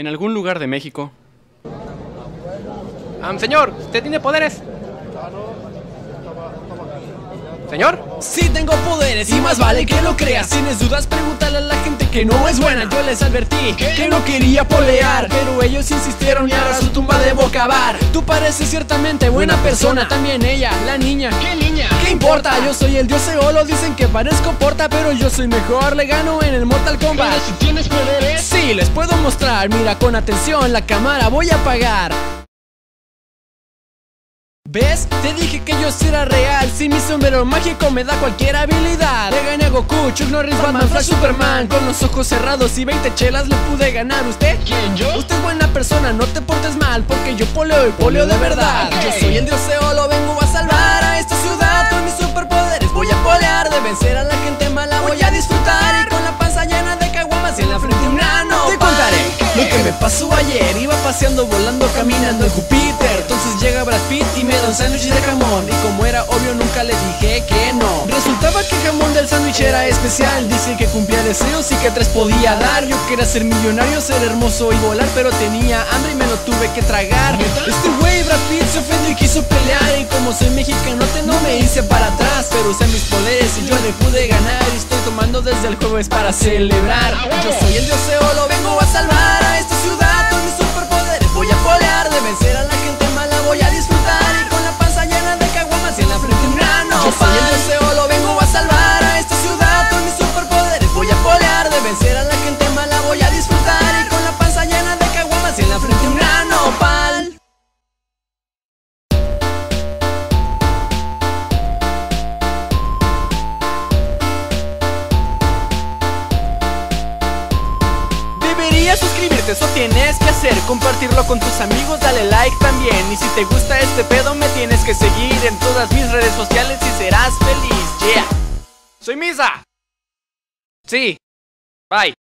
en algún lugar de México. señor, ¿usted tiene poderes? ¿Señor? Sí tengo poderes y más vale que lo creas Tienes dudas, pregúntale a la que no es buena. Yo les advertí que no quería polear Pero ellos insistieron y ahora su tumba debo cavar Tú pareces ciertamente buena persona. También ella, la niña. ¿Qué niña? ¿Qué importa? Yo soy el dios Eolo Dicen que parezco porta Pero yo soy mejor, le gano en el Mortal Kombat. Pero si tienes poderes. Sí, les puedo mostrar. Mira con atención, la cámara voy a apagar ¿Ves? Te dije que yo será real Si mi sombrero mágico me da cualquier habilidad Le gané a Goku, Chuck Norris, Batman, Flash, Superman Con los ojos cerrados y 20 chelas le pude ganar ¿Usted? ¿Quién, yo? Usted es buena persona, no te portes mal Porque yo poleo y poleo de verdad. Yo soy el dios Eolo, vengo a salvar a esta ciudad Con mis superpoderes voy a polear De vencer a la gente mala voy a disfrutar Y con la panza me pasó ayer Iba paseando, volando, caminando en Júpiter. Entonces llega Brad Pitt y me da un sándwich de jamón. Y como era obvio nunca le dije que no. Resultaba que el jamón del sándwich era especial. Dice que cumplía deseos y que tres podía dar. Yo quería ser millonario, ser hermoso y volar Pero tenía hambre y me lo tuve que tragar. Este güey Brad Pitt se ofendió y quiso pelear. Y como soy mexicanote no me hice para atrás. Pero usé mis poderes y yo le pude ganar tomando desde el jueves para celebrar. Yo soy el dios Eolo, vengo a salvar a esta ciudad Suscribirte, eso tienes que hacer. Compartirlo con tus amigos, dale like también. Y si te gusta este pedo me tienes que seguir En todas mis redes sociales y serás feliz. Yeah. Soy Misa. Sí. Bye